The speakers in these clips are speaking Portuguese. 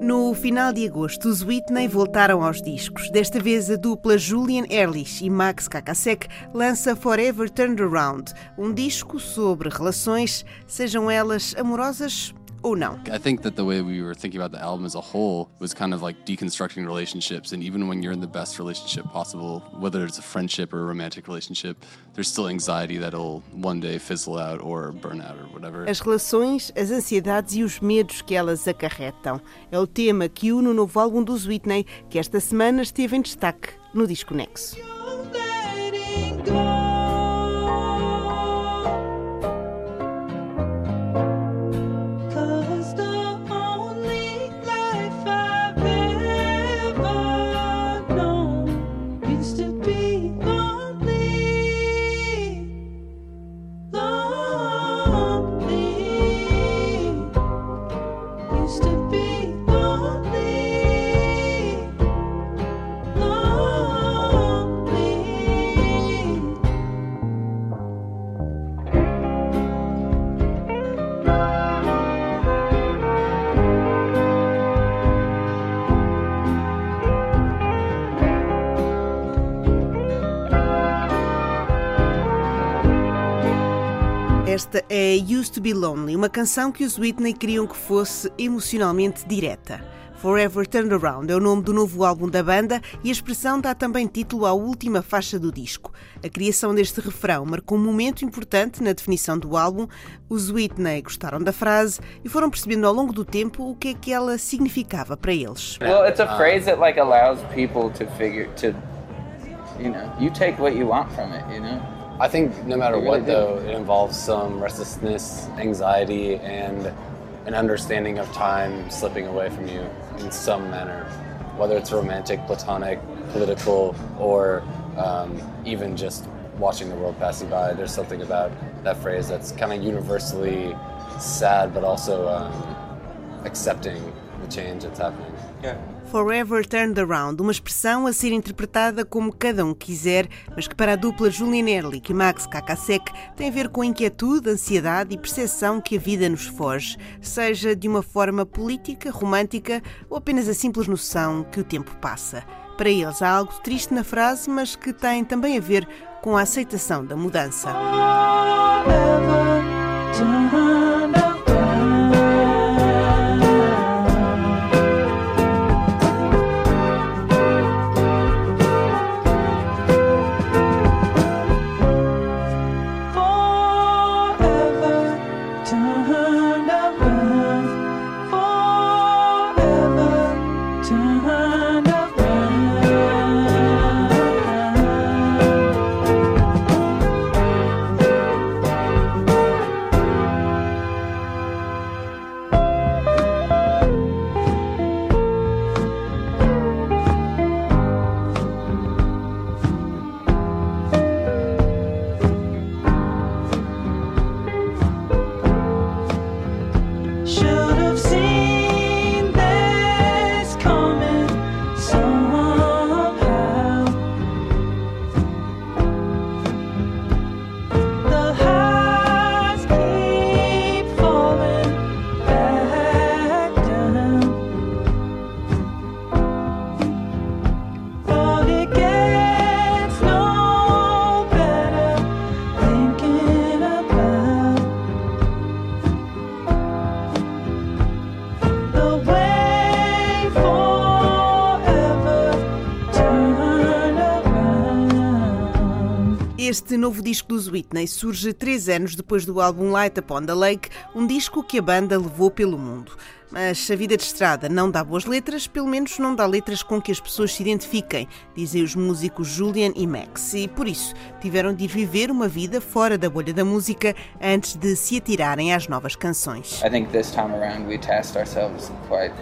No final de agosto, os Whitney voltaram aos discos. Desta vez, a dupla Julian Ehrlich e Max Kakasek lança Forever Turned Around, um disco sobre relações, sejam elas amorosas ou não. I think that the way we were thinking about the album as a whole was kind of like deconstructing relationships. And even when you're in the best relationship possible, whether it's a friendship or a romantic relationship, there's still anxiety that'll one day fizzle out or burn out or whatever. As relações, as ansiedades e os medos que elas acarretam. É o tema que une o novo álbum dos Whitney, que esta semana esteve em destaque no Disco Esta é Used to Be Lonely, uma canção que os Whitney queriam que fosse emocionalmente direta. Forever Turned Around é o nome do novo álbum da banda e a expressão dá também título à última faixa do disco. A criação deste refrão marcou um momento importante na definição do álbum. Os Whitney gostaram da frase e foram percebendo ao longo do tempo o que é que ela significava para eles. Well, it's a phrase that like allows people to figure to you know, you take what you want from it, you know. I think no matter what, do. though, it involves some restlessness, anxiety, and an understanding of time slipping away from you in some manner, whether it's romantic, platonic, political, or um, even just watching the world passing by. There's something about that phrase that's kind of universally sad, but also um, accepting the change that's happening. Forever Turned Around, uma expressão a ser interpretada como cada um quiser, mas que para a dupla Julian Ehrlich e Max Kakasek tem a ver com inquietude, ansiedade e percepção que a vida nos foge, seja de uma forma política, romântica ou apenas a simples noção que o tempo passa. Para eles há algo triste na frase, mas que tem também a ver com a aceitação da mudança. Este novo disco dos Whitney surge três anos depois do álbum Light Upon the Lake, um disco que a banda levou pelo mundo. Mas a vida de estrada não dá boas letras, pelo menos não dá letras com que as pessoas se identifiquem, dizem os músicos Julian e Max, e por isso tiveram de ir viver uma vida fora da bolha da música antes de se atirarem às novas canções. I think this time around we tasked ourselves quite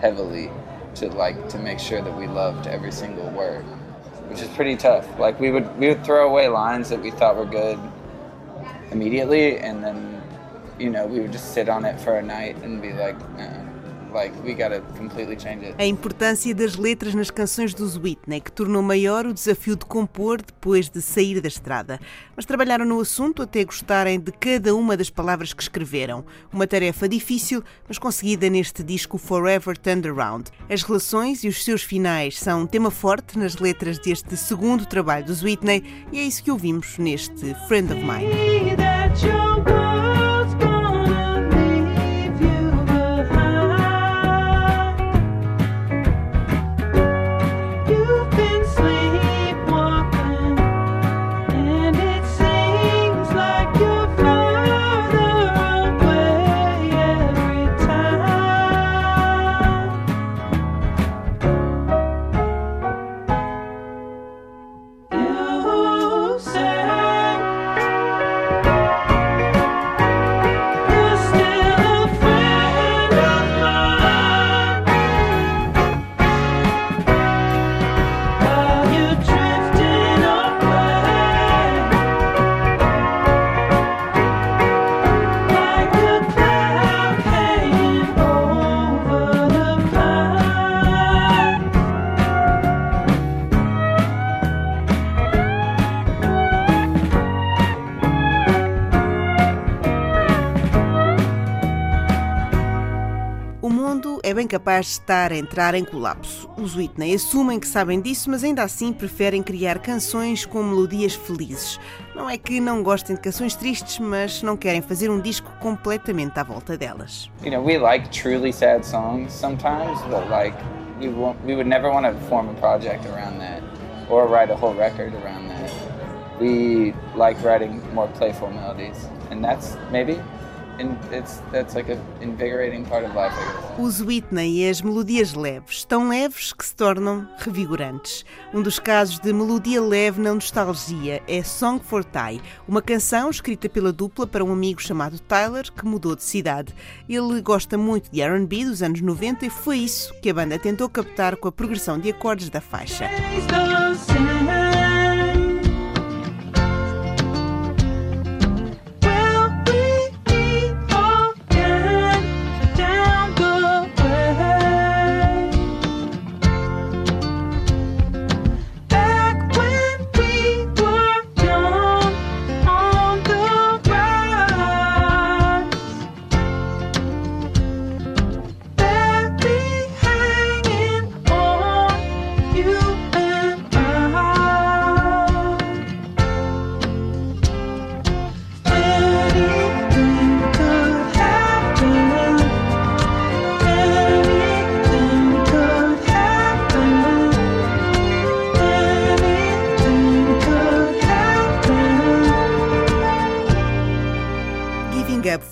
heavily to like to make sure that we loved every single word, which is pretty tough. Like we would we would throw away lines that we thought were good immediately, and then you know we would just sit on it for a night and be like, A importância das letras nas canções dos Whitney, que tornou maior o desafio de compor depois de sair da estrada. Mas trabalharam no assunto até gostarem de cada uma das palavras que escreveram. Uma tarefa difícil, mas conseguida neste disco Forever Turned Around. As relações e os seus finais são um tema forte nas letras deste segundo trabalho dos Whitney e é isso que ouvimos neste Friend of Mine. Bem capaz de estar a entrar em colapso. Os Whitney assumem que sabem disso, mas ainda assim preferem criar canções com melodias felizes. Não é que não gostem de canções tristes, mas não querem fazer um disco completamente à volta delas. You know, we like truly sad songs sometimes, but like we won't, we would never want to form a project around that or write a whole record around that. We like writing more playful melodies, and that's maybe, and it's that's like a invigorating part of life. I guess. Os Whitney e as melodias leves, tão leves que se tornam revigorantes. Um dos casos de melodia leve na nostalgia é Song for Ty, uma canção escrita pela dupla para um amigo chamado Tyler que mudou de cidade. Ele gosta muito de R&B dos anos 90 e foi isso que a banda tentou captar com a progressão de acordes da faixa.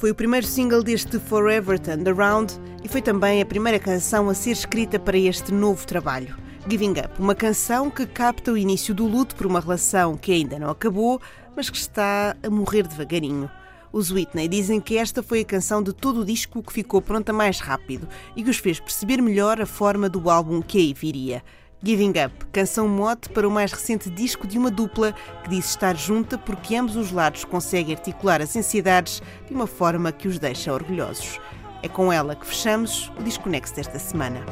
Foi o primeiro single deste Forever Turned Around e foi também a primeira canção a ser escrita para este novo trabalho. Giving Up, uma canção que capta o início do luto por uma relação que ainda não acabou, mas que está a morrer devagarinho. Os Whitney dizem que esta foi a canção de todo o disco que ficou pronta mais rápido e que os fez perceber melhor a forma do álbum que aí viria. Giving Up, canção mote para o mais recente disco de uma dupla que diz estar junta porque ambos os lados conseguem articular as ansiedades de uma forma que os deixa orgulhosos. É com ela que fechamos o Desconexo desta semana.